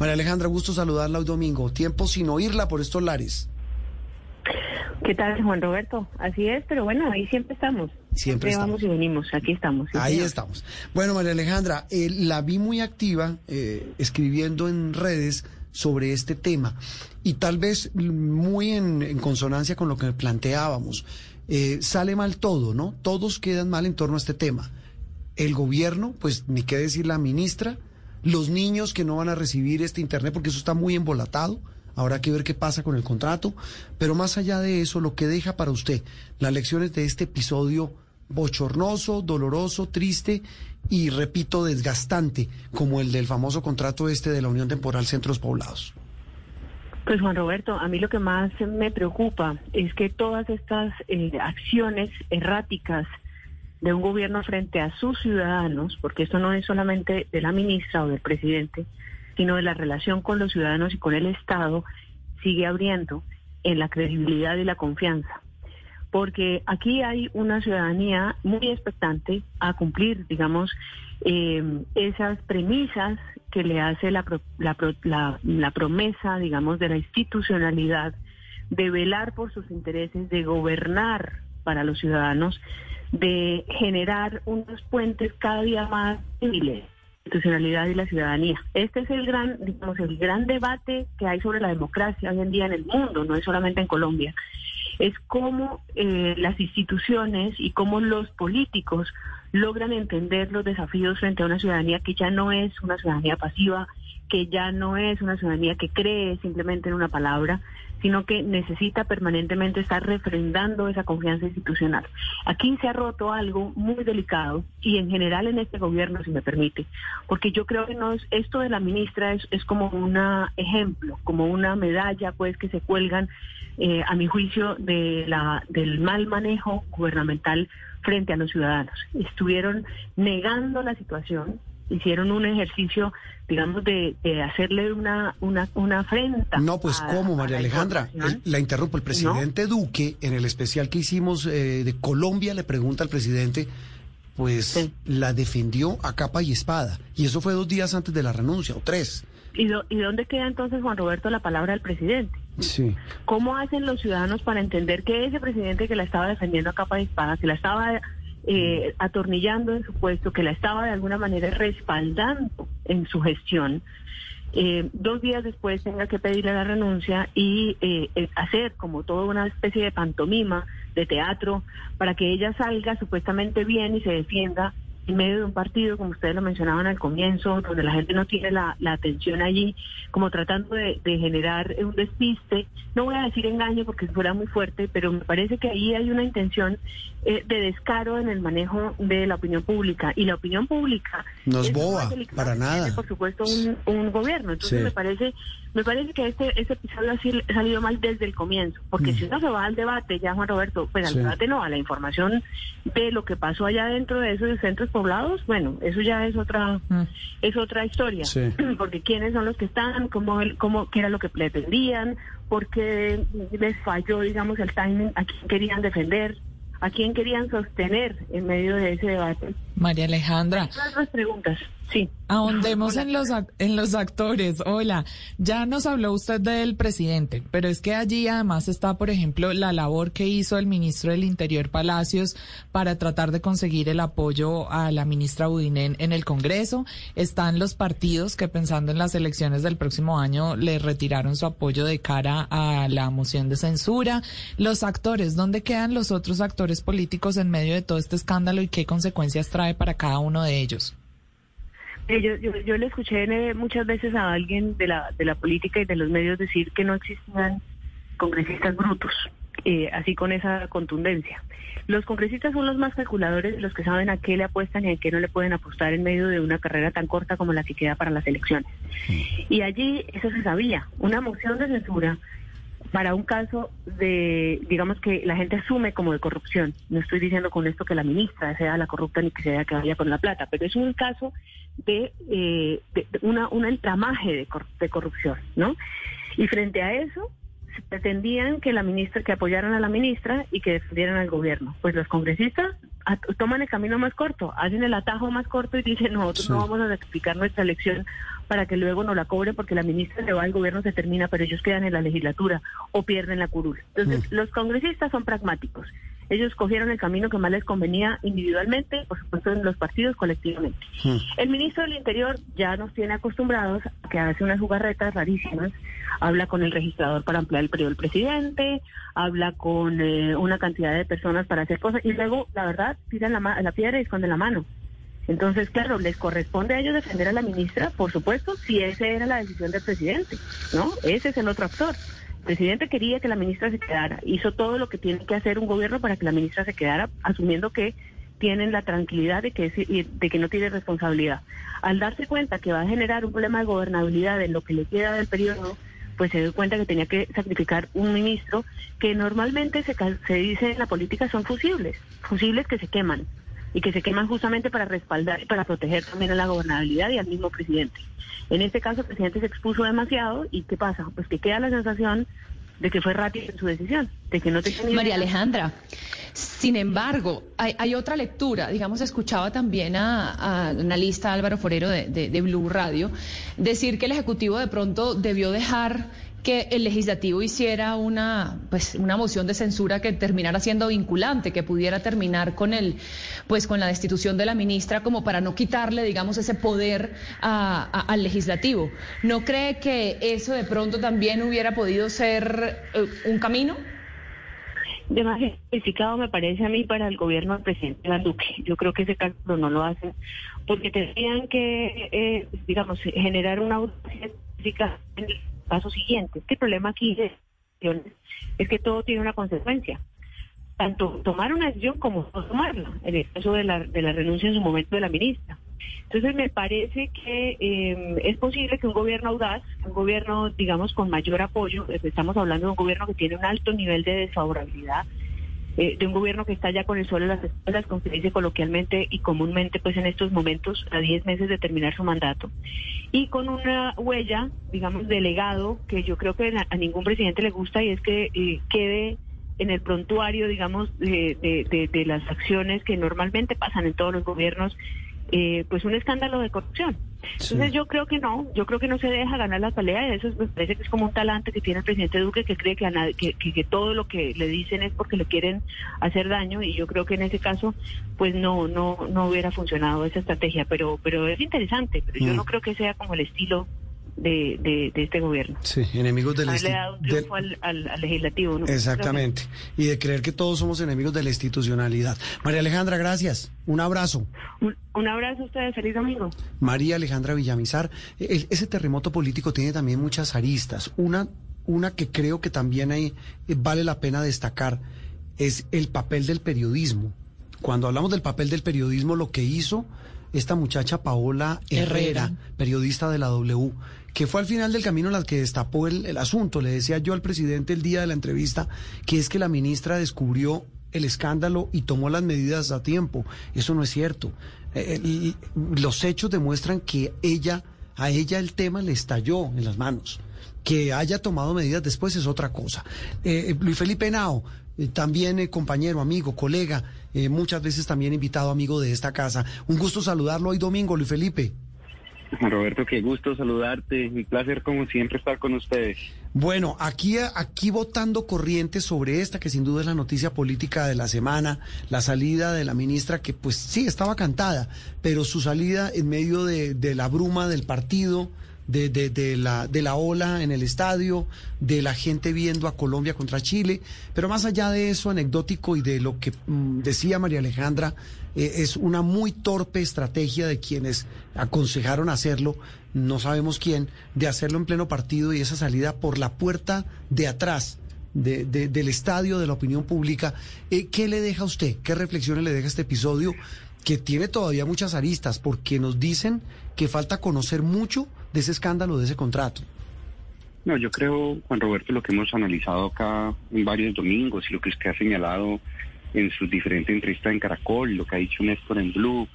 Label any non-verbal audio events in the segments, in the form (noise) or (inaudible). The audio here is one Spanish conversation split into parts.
María Alejandra, gusto saludarla hoy domingo. Tiempo sin oírla por estos lares. ¿Qué tal, Juan Roberto? Así es, pero bueno, ahí siempre estamos. Siempre, vamos y venimos, aquí estamos. ahí estamos. Bueno, María Alejandra, eh, la vi muy activa eh, escribiendo en redes sobre este tema y tal vez muy en, consonancia con lo que planteábamos. Eh, sale mal todo, ¿no? Todos quedan mal en torno a este tema. El gobierno, pues ni qué decir la ministra, los niños que no van a recibir este Internet porque eso está muy embolatado. Habrá que ver qué pasa con el contrato. Pero más allá de eso, lo que deja para usted las lecciones de este episodio bochornoso, doloroso, triste y, repito, desgastante, como el del famoso contrato este de la Unión Temporal Centros Poblados. Pues Juan Roberto, a mí lo que más me preocupa es que todas estas eh, acciones erráticas de un gobierno frente a sus ciudadanos, porque esto no es solamente de la ministra o del presidente, sino de la relación con los ciudadanos y con el Estado, sigue abriendo en la credibilidad y la confianza. Porque aquí hay una ciudadanía muy expectante a cumplir, digamos, eh, esas premisas que le hace la, la, la promesa, digamos, de la institucionalidad, de velar por sus intereses, de gobernar para los ciudadanos de generar unos puentes cada día más civiles institucionalidad y la ciudadanía. Este es el gran, digamos, el gran debate que hay sobre la democracia hoy en día en el mundo, no es solamente en Colombia. Es cómo eh, las instituciones y cómo los políticos logran entender los desafíos frente a una ciudadanía que ya no es una ciudadanía pasiva, que ya no es una ciudadanía que cree simplemente en una palabra, sino que necesita permanentemente estar refrendando esa confianza institucional. Aquí se ha roto algo muy delicado y en general en este gobierno, si me permite, porque yo creo que no es, esto de la ministra es, es como un ejemplo, como una medalla pues que se cuelgan eh, a mi juicio de la, del mal manejo gubernamental frente a los ciudadanos. Estuvieron negando la situación, hicieron un ejercicio, digamos, de, hacerle una, una, una afrenta. No, pues ¿cómo, María Alejandra? la interrumpo. El presidente Duque, en el especial que hicimos eh, de Colombia, le pregunta al presidente, pues la defendió a capa y espada. Y eso fue dos días antes de la renuncia, o tres. ¿Y, ¿Y dónde queda entonces, Juan Roberto, la palabra del presidente? Sí. ¿Cómo hacen los ciudadanos para entender que ese presidente que la estaba defendiendo a capa y espada, que la estaba eh, atornillando en su puesto, que la estaba de alguna manera respaldando en su gestión, eh, dos días después tenga que pedirle la renuncia y eh, hacer como toda una especie de pantomima de teatro para que ella salga supuestamente bien y se defienda en medio de un partido, como ustedes lo mencionaban al comienzo, donde la gente no tiene la, atención allí, como tratando de, generar un despiste. No voy a decir engaño porque fuera muy fuerte, pero me parece que ahí hay una intención eh, de descaro en el manejo de la opinión pública. Y la opinión pública no es boba, para nada. Por supuesto, un, gobierno. Entonces me parece me parece que este, este episodio ha salido mal desde el comienzo, porque mm. si uno se va al debate, ya Juan Roberto, pues al debate no, a la información de lo que pasó allá dentro de esos centros poblados, bueno, eso ya es otra mm. es otra historia, (clears throat) porque quiénes son los que están, cómo, cómo, qué era lo que pretendían, por qué les falló, digamos, el timing, a quién querían defender, a quién querían sostener en medio de ese debate. María Alejandra. Otras preguntas. Sí. Ahondemos en los, en los actores. Hola, ya nos habló usted del presidente, pero es que allí además está, por ejemplo, la labor que hizo el ministro del Interior Palacios para tratar de conseguir el apoyo a la ministra Budinen en el Congreso. Están los partidos que pensando en las elecciones del próximo año le retiraron su apoyo de cara a la moción de censura. Los actores, ¿dónde quedan los otros actores políticos en medio de todo este escándalo y qué consecuencias trae para cada uno de ellos? Yo, yo, le escuché muchas veces a alguien de la, de la política y de los medios decir que no existían congresistas brutos, eh, así con esa contundencia. Los congresistas son los más calculadores, los que saben a qué le apuestan y a qué no le pueden apostar en medio de una carrera tan corta como la que queda para las elecciones. Y allí eso se sabía, una moción de censura para un caso de, digamos que la gente asume como de corrupción. No estoy diciendo con esto que la ministra sea la corrupta ni que sea que vaya con la plata, pero es un caso de, eh, una, un entramaje de, de corrupción, ¿no? Y frente a eso, pretendían que la ministra, que apoyaran a la ministra y que defendieran al gobierno. Pues los congresistas toman el camino más corto, hacen el atajo más corto y dicen nosotros no vamos a explicar nuestra elección para que luego no la cobren porque la ministra se va, el gobierno se termina, pero ellos quedan en la legislatura o pierden la curul. Entonces, los congresistas son pragmáticos. Ellos cogieron el camino que más les convenía individualmente, por supuesto en los partidos colectivamente. Hmm. El ministro del Interior ya nos tiene acostumbrados a que hace unas jugarretas rarísimas, habla con el registrador para ampliar el periodo del presidente, habla con eh, una cantidad de personas para hacer cosas y luego, la verdad, tiran la, la piedra y esconden la mano. Entonces, claro, les corresponde a ellos defender a la ministra, por supuesto, si esa era la decisión del presidente, ¿no? Ese es el otro actor. El presidente quería que la ministra se quedara, hizo todo lo que tiene que hacer un gobierno para que la ministra se quedara, asumiendo que tienen la tranquilidad de que, de que no tiene responsabilidad. Al darse cuenta que va a generar un problema de gobernabilidad en lo que le queda del periodo, pues se dio cuenta que tenía que sacrificar un ministro que normalmente se, se dice en la política son fusibles, fusibles que se queman y que se queman justamente para respaldar y para proteger también a la gobernabilidad y al mismo presidente. En este caso, el presidente se expuso demasiado y ¿qué pasa? Pues que queda la sensación de que fue rápido en su decisión, de que no tenía María Alejandra, sin embargo, hay, otra lectura. Digamos, escuchaba también a, a analista Álvaro Forero de, de Blue Radio decir que el Ejecutivo de pronto debió dejar que el legislativo hiciera una pues una moción de censura que terminara siendo vinculante, que pudiera terminar con el pues con la destitución de la ministra como para no quitarle digamos ese poder al legislativo. ¿No cree que eso de pronto también hubiera podido ser eh, un camino? Demasiado complicado me parece a mí para el gobierno del presidente Duque. Yo creo que ese cálculo no lo hacen porque tendrían que, eh, digamos, generar una audiencia en el paso siguiente. el problema aquí es que todo tiene una consecuencia. Tanto tomar una decisión como no tomarla, en el caso de la, de la renuncia en su momento de la ministra. Entonces me parece que eh, es posible que un gobierno audaz, un gobierno, digamos, con mayor apoyo, estamos hablando de un gobierno que tiene un alto nivel de desfavorabilidad, eh, de un gobierno que está ya con el suelo en las espaldas, como se dice coloquialmente y comúnmente, pues en estos momentos, a 10 meses de terminar su mandato, y con una huella, digamos, de legado que yo creo que a, ningún presidente le gusta y es que eh, quede en el prontuario, digamos, de las acciones que normalmente pasan en todos los gobiernos eh, pues un escándalo de corrupción. Entonces yo creo que no, yo creo que no se deja ganar la pelea y eso me parece que es como un talante que tiene el presidente Duque que cree que, que, todo lo que le dicen es porque le quieren hacer daño y yo creo que en ese caso pues no no no hubiera funcionado esa estrategia, pero pero es interesante, pero yo mm. no creo que sea como el estilo de, de, este gobierno. Sí, enemigos del Le dado un triunfo al, legislativo. ¿no? Exactamente. Y de creer que todos somos enemigos de la institucionalidad. María Alejandra, gracias. Un abrazo. Un, abrazo a ustedes. Feliz domingo. María Alejandra Villamizar. ese terremoto político tiene también muchas aristas. Una, una que creo que también hay, eh, vale la pena destacar es el papel del periodismo. Cuando hablamos del papel del periodismo, lo que hizo esta muchacha Paola Herrera, periodista de la W, que fue al final del camino la que destapó el, asunto. Le decía yo al presidente el día de la entrevista que es que la ministra descubrió el escándalo y tomó las medidas a tiempo. Eso no es cierto. Eh, los hechos demuestran que ella, a ella el tema le estalló en las manos. Que haya tomado medidas después es otra cosa. Eh, eh, Luis Felipe Nao, también compañero, amigo, colega, muchas veces también invitado amigo de esta casa. Un gusto saludarlo hoy domingo, Luis Felipe. Roberto, qué gusto saludarte. Mi placer, como siempre, estar con ustedes. Bueno, aquí, aquí votando corriente sobre esta, que sin duda es la noticia política de la semana, la salida de la ministra, que pues sí, estaba cantada, pero su salida en medio de, de la bruma del partido, de, de, de, la, de la ola en el estadio, de la gente viendo a Colombia contra Chile. Pero más allá de eso, anecdótico y de lo que mm, decía María Alejandra, eh, es una muy torpe estrategia de quienes aconsejaron hacerlo, no sabemos quién, de hacerlo en pleno partido y esa salida por la puerta de atrás. De, del estadio, de la opinión pública. Eh, ¿Qué le deja a usted? ¿Qué reflexiones le deja este episodio? que tiene todavía muchas aristas, porque nos dicen que falta conocer mucho de ese escándalo, de ese contrato. No, yo creo, Juan Roberto, lo que hemos analizado acá en varios domingos y lo que usted ha señalado en sus diferentes entrevistas en Caracol, lo que ha dicho Néstor en Blue,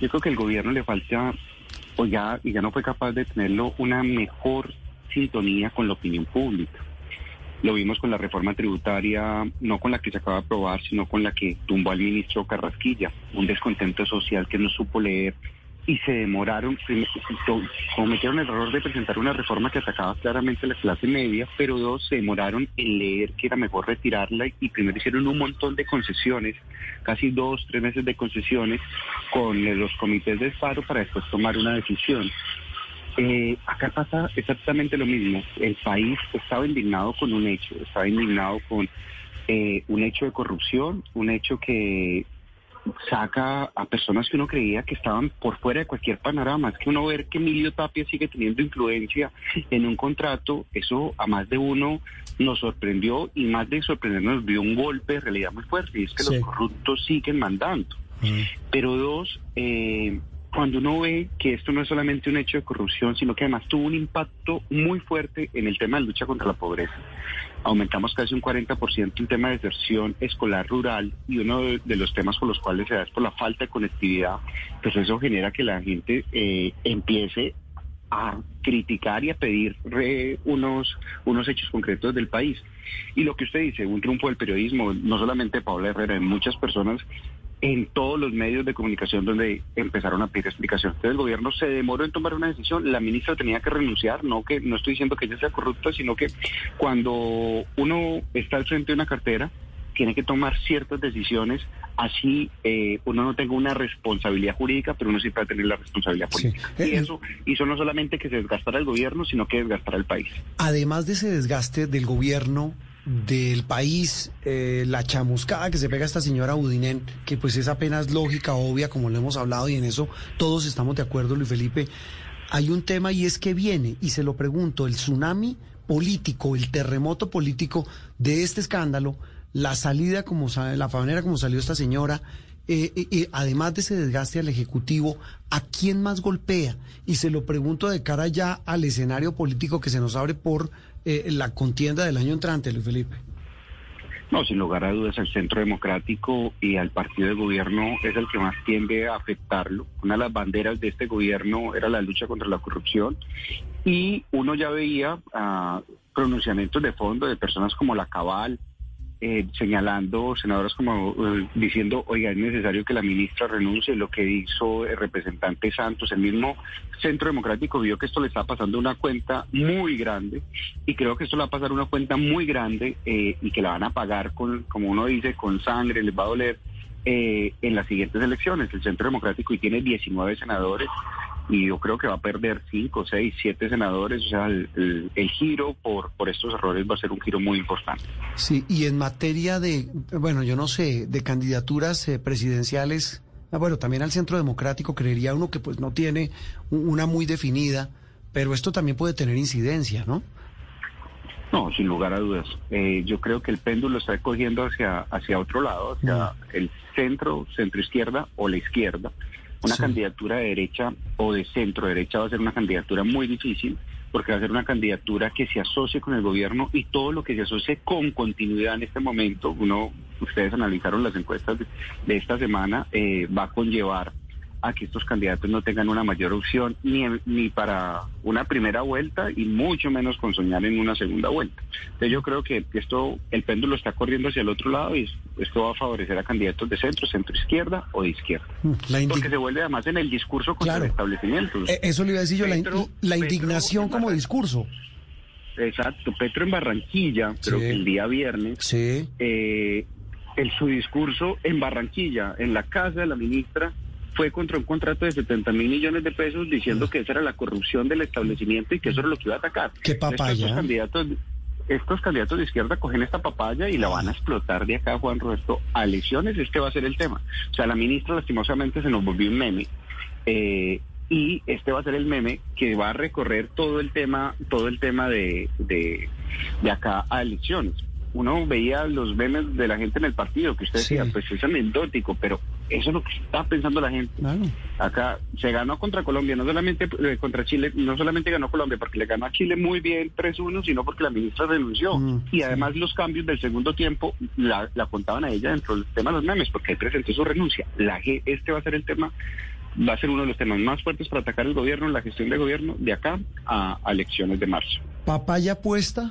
yo creo que el gobierno le falta, o ya, y ya no fue capaz de tenerlo, una mejor sintonía con la opinión pública. Lo vimos con la reforma tributaria, no con la que se acaba de aprobar, sino con la que tumbó al ministro Carrasquilla, un descontento social que no supo leer y se demoraron, cometieron el error de presentar una reforma que atacaba claramente a la clase media, pero dos, se demoraron en leer que era mejor retirarla y primero hicieron un montón de concesiones, casi dos, tres meses de concesiones con los comités de paro para después tomar una decisión. Eh, acá pasa exactamente lo mismo. El país estaba indignado con un hecho, estaba indignado con eh, un hecho de corrupción, un hecho que saca a personas que uno creía que estaban por fuera de cualquier panorama. Es que uno ver que Emilio Tapia sigue teniendo influencia en un contrato, eso a más de uno nos sorprendió y más de sorprendernos nos dio un golpe de realidad muy fuerte y es que los corruptos siguen mandando. Mm. Pero dos, eh, cuando uno ve que esto no es solamente un hecho de corrupción, sino que además tuvo un impacto muy fuerte en el tema de lucha contra la pobreza. Aumentamos casi un 40% el tema de deserción escolar rural y uno de, los temas por los cuales se da es por la falta de conectividad, pues eso genera que la gente eh, empiece a criticar y a pedir unos, unos hechos concretos del país. Y lo que usted dice, un triunfo del periodismo, no solamente Paula Herrera, en muchas personas en todos los medios de comunicación donde empezaron a pedir explicación. Entonces el gobierno se demoró en tomar una decisión, la ministra tenía que renunciar, no que no estoy diciendo que ella sea corrupta, sino que cuando uno está al frente de una cartera, tiene que tomar ciertas decisiones, así eh, uno no tenga una responsabilidad jurídica, pero uno sí puede tener la responsabilidad política. Y eh, eso hizo no solamente que se desgastara el gobierno, sino que desgastara el país. Además de ese desgaste del gobierno, del país, eh, la chamuscada que se pega esta señora Udinen, que pues es apenas lógica, obvia, como lo hemos hablado, y en eso todos estamos de acuerdo, Luis Felipe. Hay un tema y es que viene, y se lo pregunto, el tsunami político, el terremoto político de este escándalo, la salida como la manera como salió esta señora, eh, eh, además de ese desgaste al Ejecutivo, ¿a quién más golpea? Y se lo pregunto de cara ya al escenario político que se nos abre por eh, la contienda del año entrante, Luis Felipe? No, sin lugar a dudas, el Centro Democrático y al partido de gobierno es el que más tiende a afectarlo. Una de las banderas de este gobierno era la lucha contra la corrupción y uno ya veía ah, pronunciamientos de fondo de personas como la Cabal, eh, señalando senadoras como eh, diciendo, oiga, es necesario que la ministra renuncie, lo que hizo el representante Santos, el mismo Centro Democrático vio que esto le está pasando una cuenta muy grande y creo que esto le va a pasar una cuenta muy grande eh, y que la van a pagar con, como uno dice, con sangre, les va a doler en las siguientes elecciones. El Centro Democrático y tiene 19 senadores y yo creo que va a perder cinco, seis, siete senadores. O sea, el, giro por, por estos errores va a ser un giro muy importante. Sí, y en materia de, bueno, yo no sé, de candidaturas eh, presidenciales, ah, bueno, también al Centro Democrático creería uno que pues no tiene una muy definida, pero esto también puede tener incidencia, ¿no? No, sin lugar a dudas. Eh, yo creo que el péndulo está cogiendo hacia, hacia otro lado, hacia mm. el centro, centro izquierda o la izquierda. Una candidatura de derecha o de centro derecha va a ser una candidatura muy difícil porque va a ser una candidatura que se asocie con el gobierno y todo lo que se asocie con continuidad en este momento, uno, ustedes analizaron las encuestas de, esta semana, eh, va a conllevar a que estos candidatos no tengan una mayor opción ni, ni para una primera vuelta y mucho menos con soñar en una segunda vuelta. Entonces yo creo que esto, el péndulo está corriendo hacia el otro lado y esto va a favorecer a candidatos de centro, centro izquierda o de izquierda. Mm, Porque se vuelve además en el discurso contra el establecimiento. Eh, eso le iba a decir yo, la, indignación como discurso. Exacto, Petro en Barranquilla, creo que el día viernes, sí. eh, el, su discurso en Barranquilla, en la casa de la ministra, fue contra un contrato de 70 mil millones de pesos diciendo que esa era la corrupción del establecimiento y que eso era lo que iba a atacar. ¿Qué papaya? Estos candidatos, estos candidatos de izquierda cogen esta papaya y la van a explotar de acá, Juan Roberto, a elecciones. Este va a ser el tema. O sea, la ministra lastimosamente se nos volvió un meme. Eh, y este va a ser el meme que va a recorrer todo el tema, todo el tema de, de, de acá a elecciones uno veía los memes de la gente en el partido, que usted decía, pues es anecdótico, pero eso es lo que está pensando la gente. Acá se ganó contra Colombia, no solamente eh, contra Chile, no solamente ganó Colombia porque le ganó a Chile muy bien 3-1, sino porque la ministra renunció. Mm, y además los cambios del segundo tiempo la, la contaban a ella dentro del tema de los memes, porque él presentó su renuncia. La, este va a ser el tema va a ser uno de los temas más fuertes para atacar el gobierno, la gestión del gobierno, de acá a, a elecciones de marzo. ¿Papaya puesta?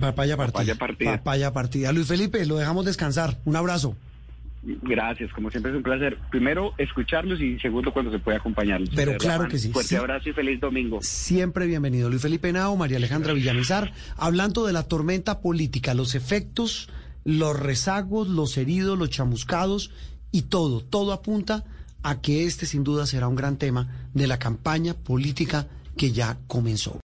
papaya partida. Papaya partida. Papaya partida. Luis Felipe, lo dejamos descansar. Un abrazo. Gracias, como siempre es un placer. Primero, escucharlos y segundo, cuando se puede acompañarlos. Pero claro que sí. Fuerte abrazo y feliz domingo. Siempre bienvenido. Luis Felipe Nao, María Alejandra Villamizar, hablando de la tormenta política, los efectos, los rezagos, los heridos, los chamuscados y todo, todo apunta a que este sin duda será un gran tema de la campaña política que ya comenzó.